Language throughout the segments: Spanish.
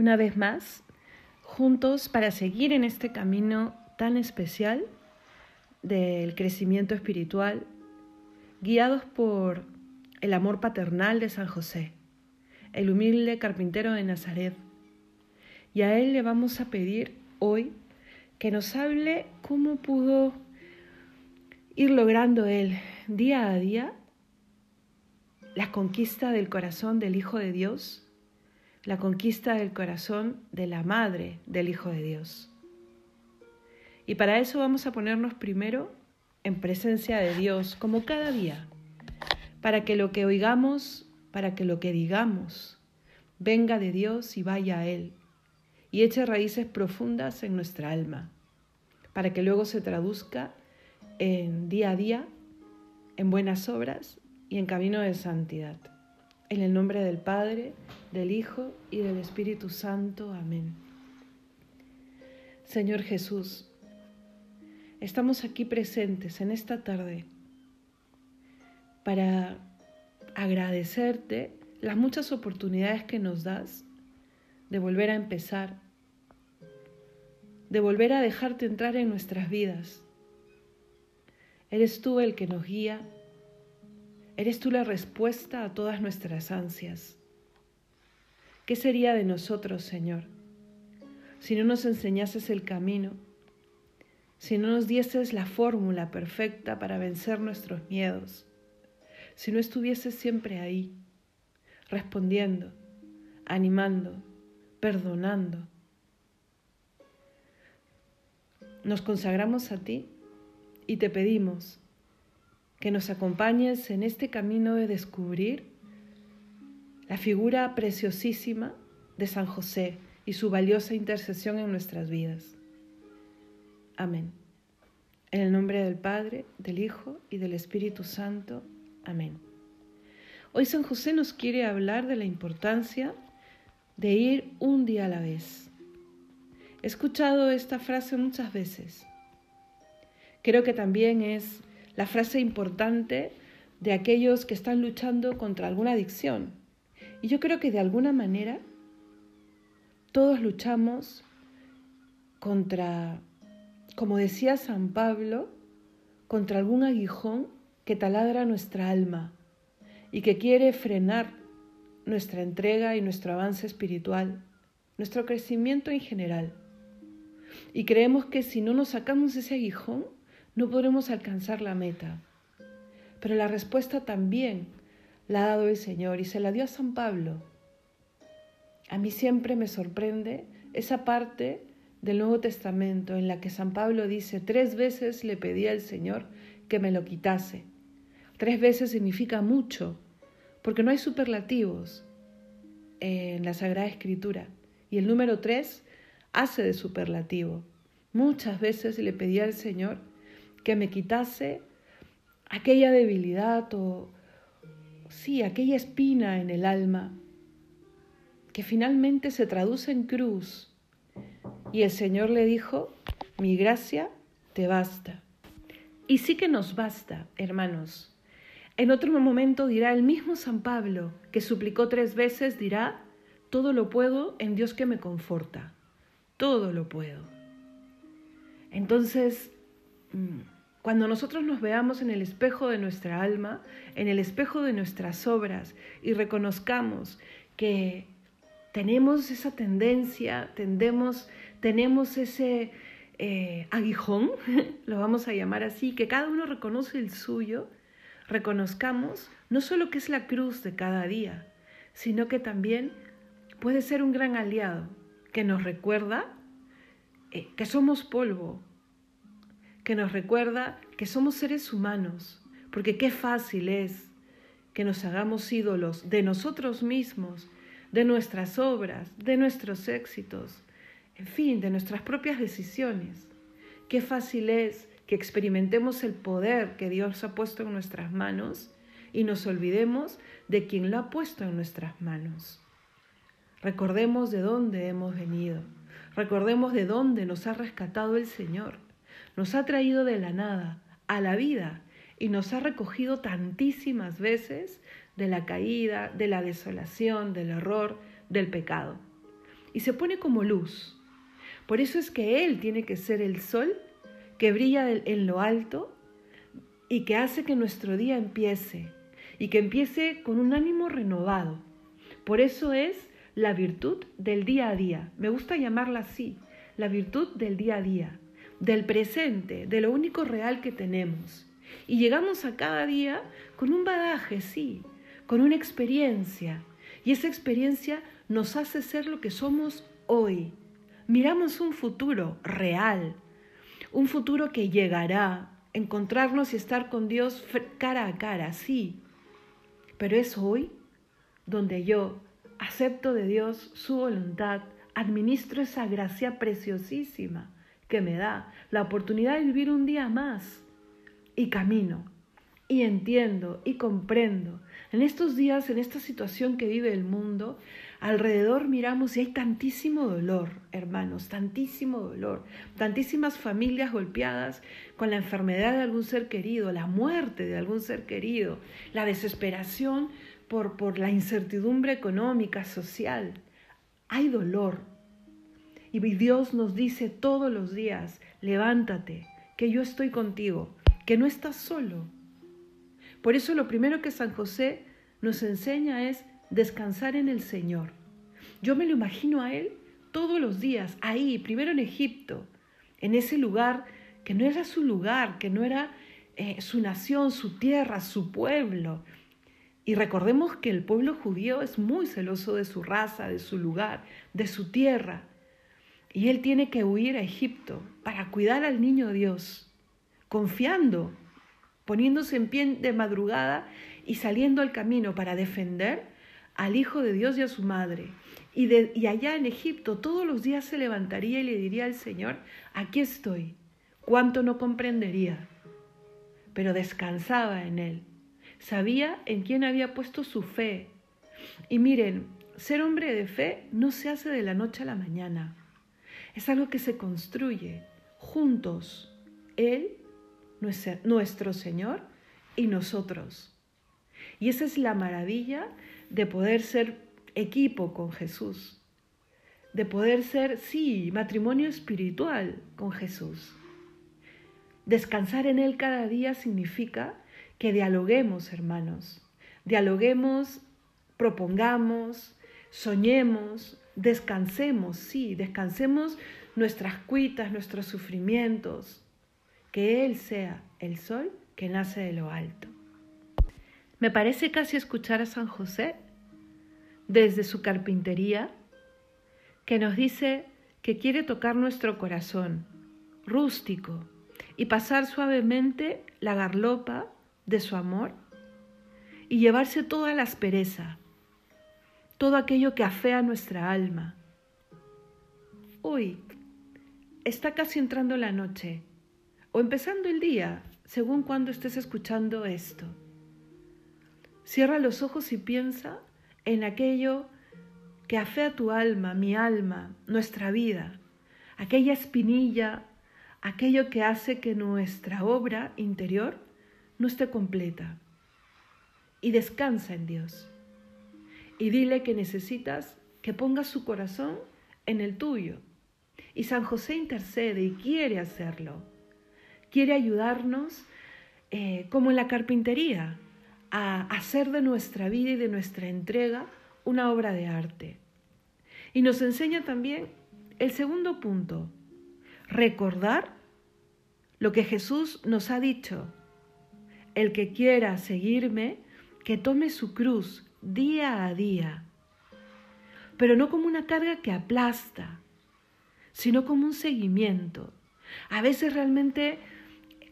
una vez más juntos para seguir en este camino tan especial del crecimiento espiritual, guiados por el amor paternal de San José, el humilde carpintero de Nazaret. Y a él le vamos a pedir hoy que nos hable cómo pudo ir logrando él día a día la conquista del corazón del Hijo de Dios, la conquista del corazón de la Madre del Hijo de Dios. Y para eso vamos a ponernos primero en presencia de Dios, como cada día, para que lo que oigamos, para que lo que digamos, venga de Dios y vaya a Él, y eche raíces profundas en nuestra alma, para que luego se traduzca en día a día, en buenas obras y en camino de santidad. En el nombre del Padre, del Hijo y del Espíritu Santo. Amén. Señor Jesús, estamos aquí presentes en esta tarde para agradecerte las muchas oportunidades que nos das de volver a empezar, de volver a dejarte entrar en nuestras vidas. Eres tú el que nos guía, eres tú la respuesta a todas nuestras ansias. ¿Qué sería de nosotros, Señor, si no nos enseñases el camino? si no nos dieses la fórmula perfecta para vencer nuestros miedos, si no estuvieses siempre ahí, respondiendo, animando, perdonando. Nos consagramos a ti y te pedimos que nos acompañes en este camino de descubrir la figura preciosísima de San José y su valiosa intercesión en nuestras vidas. Amén. En el nombre del Padre, del Hijo y del Espíritu Santo. Amén. Hoy San José nos quiere hablar de la importancia de ir un día a la vez. He escuchado esta frase muchas veces. Creo que también es la frase importante de aquellos que están luchando contra alguna adicción. Y yo creo que de alguna manera todos luchamos contra como decía San Pablo, contra algún aguijón que taladra nuestra alma y que quiere frenar nuestra entrega y nuestro avance espiritual, nuestro crecimiento en general. Y creemos que si no nos sacamos ese aguijón, no podremos alcanzar la meta. Pero la respuesta también la ha dado el Señor y se la dio a San Pablo. A mí siempre me sorprende esa parte del Nuevo Testamento en la que San Pablo dice, tres veces le pedí al Señor que me lo quitase. Tres veces significa mucho, porque no hay superlativos en la Sagrada Escritura. Y el número tres hace de superlativo. Muchas veces le pedí al Señor que me quitase aquella debilidad o, sí, aquella espina en el alma que finalmente se traduce en cruz y el Señor le dijo, mi gracia te basta. Y sí que nos basta, hermanos. En otro momento dirá el mismo San Pablo, que suplicó tres veces, dirá, todo lo puedo en Dios que me conforta. Todo lo puedo. Entonces, cuando nosotros nos veamos en el espejo de nuestra alma, en el espejo de nuestras obras y reconozcamos que tenemos esa tendencia, tendemos tenemos ese eh, aguijón, lo vamos a llamar así, que cada uno reconoce el suyo, reconozcamos no solo que es la cruz de cada día, sino que también puede ser un gran aliado que nos recuerda eh, que somos polvo, que nos recuerda que somos seres humanos, porque qué fácil es que nos hagamos ídolos de nosotros mismos, de nuestras obras, de nuestros éxitos, en fin, de nuestras propias decisiones. Qué fácil es que experimentemos el poder que Dios ha puesto en nuestras manos y nos olvidemos de quien lo ha puesto en nuestras manos. Recordemos de dónde hemos venido. Recordemos de dónde nos ha rescatado el Señor. Nos ha traído de la nada a la vida y nos ha recogido tantísimas veces de la caída, de la desolación, del error, del pecado. y se pone como luz. Por eso es que Él tiene que ser el sol que brilla en lo alto y que hace que nuestro día empiece y que empiece con un ánimo renovado. Por eso es la virtud del día a día. Me gusta llamarla así, la virtud del día a día, del presente, de lo único real que tenemos. Y llegamos a cada día con un bagaje, sí, con una experiencia. Y esa experiencia nos hace ser lo que somos hoy. Miramos un futuro real, un futuro que llegará, encontrarnos y estar con Dios cara a cara, sí. Pero es hoy donde yo acepto de Dios su voluntad, administro esa gracia preciosísima que me da la oportunidad de vivir un día más y camino y entiendo y comprendo. En estos días, en esta situación que vive el mundo, alrededor miramos y hay tantísimo dolor, hermanos, tantísimo dolor, tantísimas familias golpeadas con la enfermedad de algún ser querido, la muerte de algún ser querido, la desesperación por, por la incertidumbre económica, social. Hay dolor. Y Dios nos dice todos los días, levántate, que yo estoy contigo, que no estás solo. Por eso lo primero que San José nos enseña es descansar en el Señor. Yo me lo imagino a Él todos los días, ahí, primero en Egipto, en ese lugar que no era su lugar, que no era eh, su nación, su tierra, su pueblo, y recordemos que el pueblo judío es muy celoso de su raza, de su lugar, de su tierra. Y él tiene que huir a Egipto para cuidar al niño Dios, confiando, poniéndose en pie de madrugada y saliendo al camino para defender al Hijo de Dios y a su madre. Y, allá en Egipto todos los días se levantaría y le diría al Señor, aquí estoy, cuánto no comprendería, pero descansaba en él sabía en quién había puesto su fe. Y miren, ser hombre de fe no se hace de la noche a la mañana. Es algo que se construye juntos, Él, nuestro Señor, y nosotros. Y esa es la maravilla de poder ser equipo con Jesús, de poder ser, sí, matrimonio espiritual con Jesús. Descansar en Él cada día significa que dialoguemos, hermanos. Dialoguemos, propongamos, soñemos, descansemos, sí, descansemos nuestras cuitas, nuestros sufrimientos. Que Él sea el sol que nace de lo alto. Me parece casi escuchar a San José desde su carpintería, que nos dice que quiere tocar nuestro corazón, rústico, y pasar suavemente la garlopa de su amor y llevarse toda la aspereza, todo aquello que afea nuestra alma. Hoy está casi entrando la noche o empezando el día, según cuando estés escuchando esto. Cierra los ojos y piensa en aquello que afea tu alma, mi alma, nuestra vida, aquella espinilla, aquello que hace que nuestra obra interior no esté completa. Y descansa en Dios. Y dile que necesitas que pongas su corazón en el tuyo. Y San José intercede y quiere hacerlo. Quiere ayudarnos, eh, como en la carpintería, a hacer de nuestra vida y de nuestra entrega una obra de arte. Y nos enseña también el segundo punto, recordar lo que Jesús nos ha dicho el que quiera seguirme, que tome su cruz día a día, pero no como una carga que aplasta, sino como un seguimiento. A veces realmente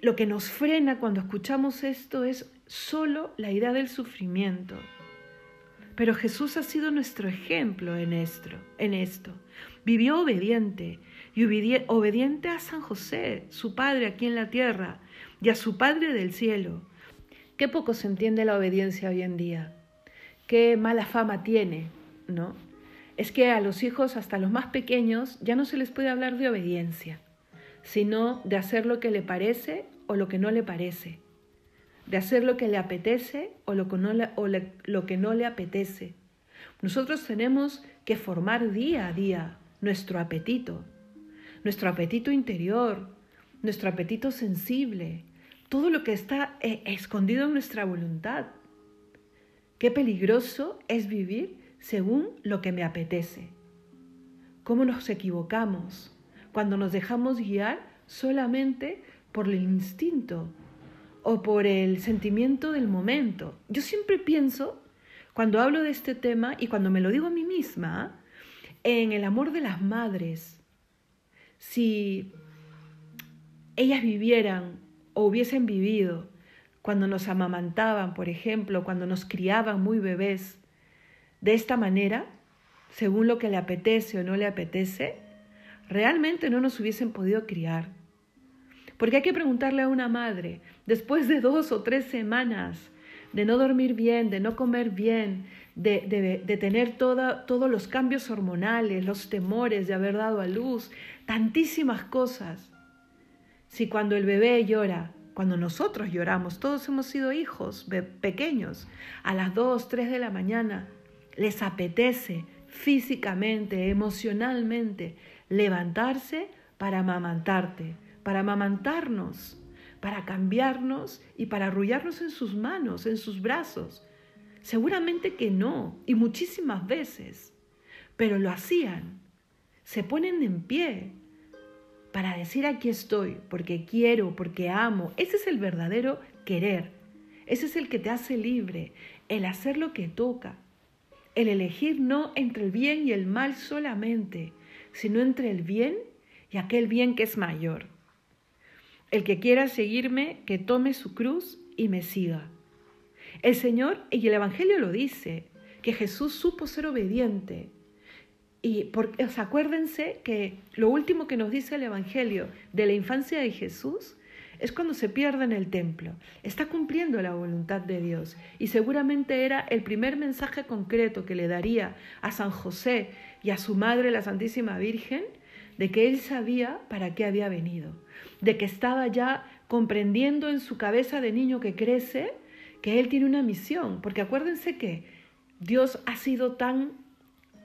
lo que nos frena cuando escuchamos esto es solo la idea del sufrimiento. Pero Jesús ha sido nuestro ejemplo en esto. En esto. Vivió obediente y obediente a San José, su padre aquí en la tierra, y a su Padre del cielo. Qué poco se entiende la obediencia hoy en día. Qué mala fama tiene, ¿no? Es que a los hijos, hasta los más pequeños, ya no se les puede hablar de obediencia, sino de hacer lo que le parece o lo que no le parece, de hacer lo que le apetece o lo que no le, apetece. Nosotros tenemos que formar día a día nuestro apetito, nuestro apetito interior, nuestro apetito sensible, todo lo que está eh, escondido en nuestra voluntad. Qué peligroso es vivir según lo que me apetece. Cómo nos equivocamos cuando nos dejamos guiar solamente por el instinto o por el sentimiento del momento. Yo siempre pienso, cuando hablo de este tema y cuando me lo digo a mí misma, en el amor de las madres. Si ellas vivieran o hubiesen vivido cuando nos amamantaban, por ejemplo, cuando nos criaban muy bebés, de esta manera, según lo que le apetece o no le apetece, realmente no nos hubiesen podido criar. Porque hay que preguntarle a una madre, después de dos o tres semanas de no dormir bien, de no comer bien, de, tener todos los cambios hormonales, los temores de haber dado a luz, tantísimas cosas. Si cuando el bebé llora, cuando nosotros lloramos, todos hemos sido hijos pequeños, a las 2, 3 de la mañana, les apetece físicamente, emocionalmente, levantarse para amamantarte, para amamantarnos, para cambiarnos y para arrullarnos en sus manos, en sus brazos. Seguramente que no, y muchísimas veces, pero lo hacían. Se ponen en pie para decir aquí estoy, porque quiero, porque amo. Ese es el verdadero querer. Ese es el que te hace libre, el hacer lo que toca, el elegir no entre el bien y el mal solamente, sino entre el bien y aquel bien que es mayor. El que quiera seguirme, que tome su cruz y me siga. El Señor y el Evangelio lo dice, que Jesús supo ser obediente. Y acuérdense que lo último que nos dice el Evangelio de la infancia de Jesús es cuando se pierde en el templo. Está cumpliendo la voluntad de Dios y seguramente era el primer mensaje concreto que le daría a San José y a su madre, la Santísima Virgen, de que él sabía para qué había venido, de que estaba ya comprendiendo en su cabeza de niño que crece que él tiene una misión, porque acuérdense que Dios ha sido tan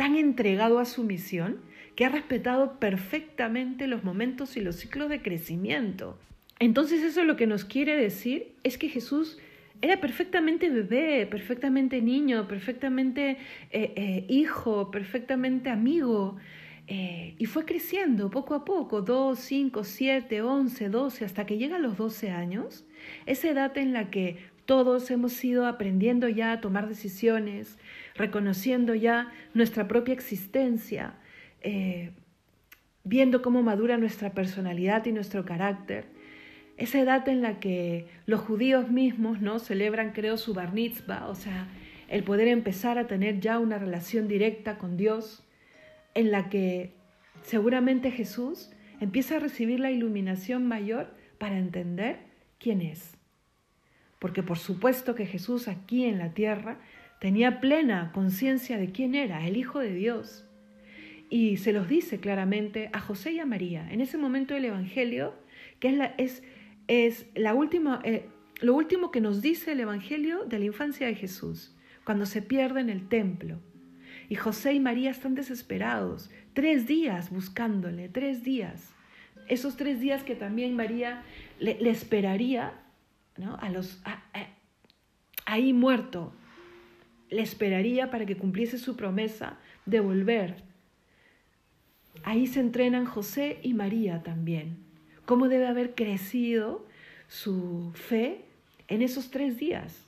tan entregado a su misión que ha respetado perfectamente los momentos y los ciclos de crecimiento. Entonces eso lo que nos quiere decir es que Jesús era perfectamente bebé, perfectamente niño, perfectamente eh, eh, hijo, perfectamente amigo. Eh, y fue creciendo poco a poco, 2, 5, 7, 11, 12, hasta que llega a los 12 años, esa edad en la que todos hemos ido aprendiendo ya a tomar decisiones, reconociendo ya nuestra propia existencia, eh, viendo cómo madura nuestra personalidad y nuestro carácter. Esa edad en la que los judíos mismos no celebran, creo, su bar mitzvah, o sea, el poder empezar a tener ya una relación directa con Dios, en la que seguramente Jesús empieza a recibir la iluminación mayor para entender quién es. Porque por supuesto que Jesús aquí en la tierra tenía plena conciencia de quién era, el Hijo de Dios. Y se los dice claramente a José y a María. En ese momento del Evangelio, que es, la, es, es la última, eh, lo último que nos dice el Evangelio de la infancia de Jesús, cuando se pierde en el templo. Y José y María están desesperados, tres días buscándole, tres días. Esos tres días que también María le, esperaría ¿no? a los, ahí muerto, le esperaría para que cumpliese su promesa de volver. Ahí se entrenan José y María también. ¿Cómo debe haber crecido su fe en esos tres días?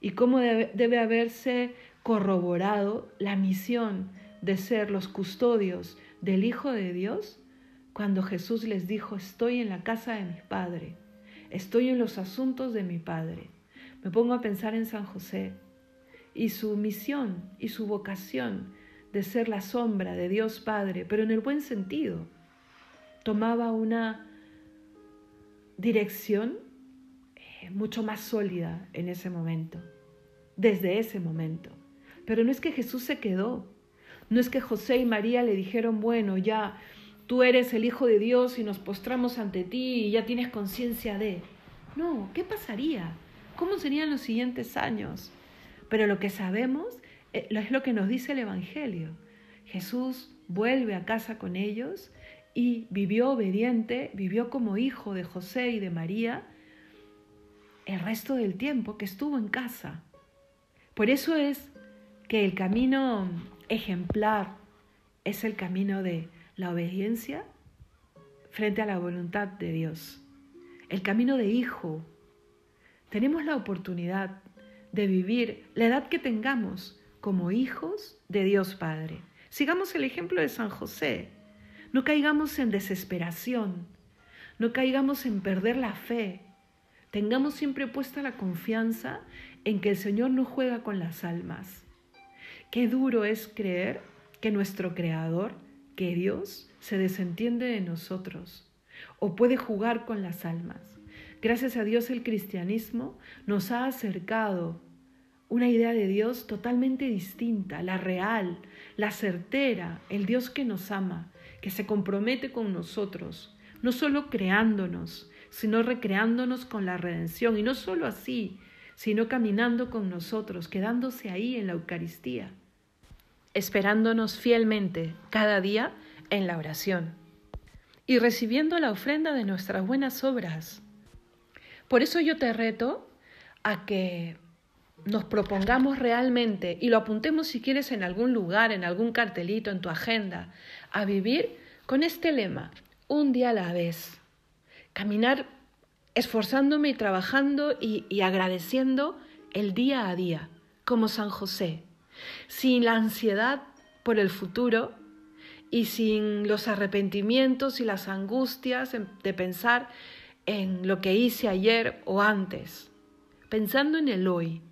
Y cómo debe, haberse corroborado la misión de ser los custodios del Hijo de Dios cuando Jesús les dijo, estoy en la casa de mi Padre, estoy en los asuntos de mi Padre. Me pongo a pensar en San José, y su misión y su vocación de ser la sombra de Dios Padre, pero en el buen sentido. Tomaba una dirección eh, mucho más sólida en ese momento, desde ese momento. Pero no es que Jesús se quedó, no es que José y María le dijeron, bueno, ya tú eres el Hijo de Dios y nos postramos ante ti y ya tienes conciencia de... No, ¿qué pasaría? ¿Cómo serían los siguientes años? Pero lo que sabemos eh, es lo que nos dice el Evangelio. Jesús vuelve a casa con ellos y vivió obediente, vivió como hijo de José y de María el resto del tiempo que estuvo en casa. Por eso es que el camino ejemplar es el camino de la obediencia frente a la voluntad de Dios. El camino de hijo. Tenemos la oportunidad de vivir la edad que tengamos como hijos de Dios Padre. Sigamos el ejemplo de San José. No caigamos en desesperación, no caigamos en perder la fe. Tengamos siempre puesta la confianza en que el Señor no juega con las almas. Qué duro es creer que nuestro Creador, que Dios, se desentiende de nosotros o puede jugar con las almas. Gracias a Dios el cristianismo nos ha acercado una idea de Dios totalmente distinta, la real, la certera, el Dios que nos ama, que se compromete con nosotros, no solo creándonos, sino recreándonos con la redención, y no solo así, sino caminando con nosotros, quedándose ahí en la Eucaristía, esperándonos fielmente cada día en la oración y recibiendo la ofrenda de nuestras buenas obras. Por eso yo te reto a que nos propongamos realmente y lo apuntemos si quieres en algún lugar, en algún cartelito, en tu agenda, a vivir con este lema, un día a la vez. Caminar esforzándome y trabajando y, y agradeciendo el día a día, como San José, sin la ansiedad por el futuro y sin los arrepentimientos y las angustias de pensar en lo que hice ayer o antes, pensando en el hoy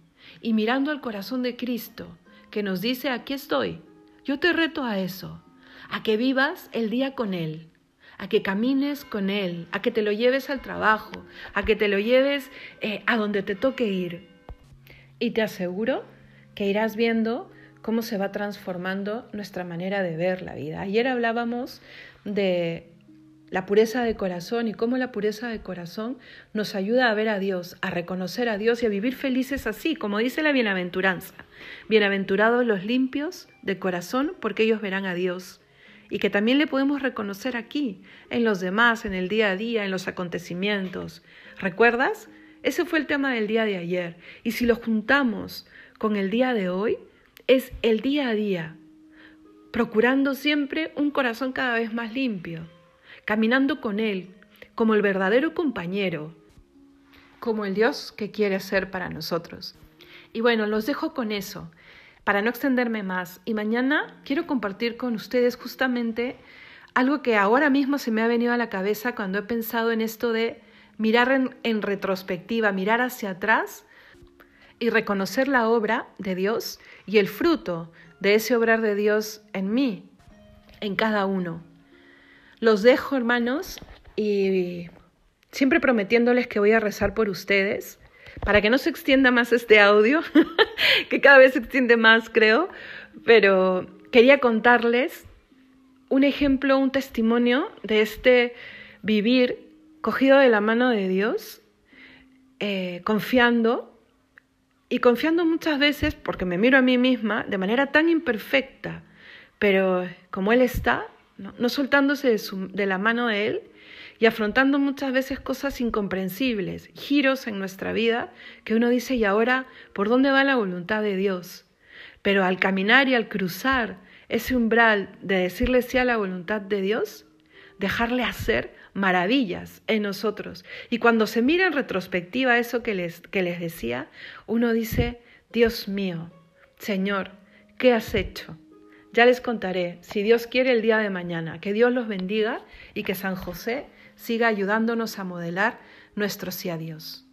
y mirando al corazón de Cristo, que nos dice, aquí estoy, yo te reto a eso, a que vivas el día con Él, a que camines con Él, a que te lo lleves al trabajo, a que te lo lleves eh, a donde te toque ir. Y te aseguro que irás viendo cómo se va transformando nuestra manera de ver la vida. Ayer hablábamos de la pureza de corazón y cómo la pureza de corazón nos ayuda a ver a Dios, a reconocer a Dios y a vivir felices así, como dice la bienaventuranza. Bienaventurados los limpios de corazón, porque ellos verán a Dios. Y que también le podemos reconocer aquí, en los demás, en el día a día, en los acontecimientos. ¿Recuerdas? Ese fue el tema del día de ayer. Y si lo juntamos con el día de hoy, es el día a día, procurando siempre un corazón cada vez más limpio caminando con Él como el verdadero compañero, como el Dios que quiere ser para nosotros. Y bueno, los dejo con eso, para no extenderme más. Y mañana quiero compartir con ustedes justamente algo que ahora mismo se me ha venido a la cabeza cuando he pensado en esto de mirar en, en retrospectiva, mirar hacia atrás y reconocer la obra de Dios y el fruto de ese obrar de Dios en mí, en cada uno. Los dejo, hermanos, y siempre prometiéndoles que voy a rezar por ustedes, para que no se extienda más este audio, que cada vez se extiende más, creo, pero quería contarles un ejemplo, un testimonio de este vivir cogido de la mano de Dios, eh, confiando y confiando muchas veces, porque me miro a mí misma, de manera tan imperfecta, pero como Él está, no, soltándose de, la mano de Él y afrontando muchas veces cosas incomprensibles, giros en nuestra vida que uno dice, ¿y ahora por dónde va la voluntad de Dios? Pero al caminar y al cruzar ese umbral de decirle sí a la voluntad de Dios, dejarle hacer maravillas en nosotros. Y cuando se mira en retrospectiva eso que les, que les decía, uno dice, Dios mío, Señor, ¿qué has hecho? Ya les contaré, si Dios quiere, el día de mañana. Que Dios los bendiga y que San José siga ayudándonos a modelar nuestro sí a Dios.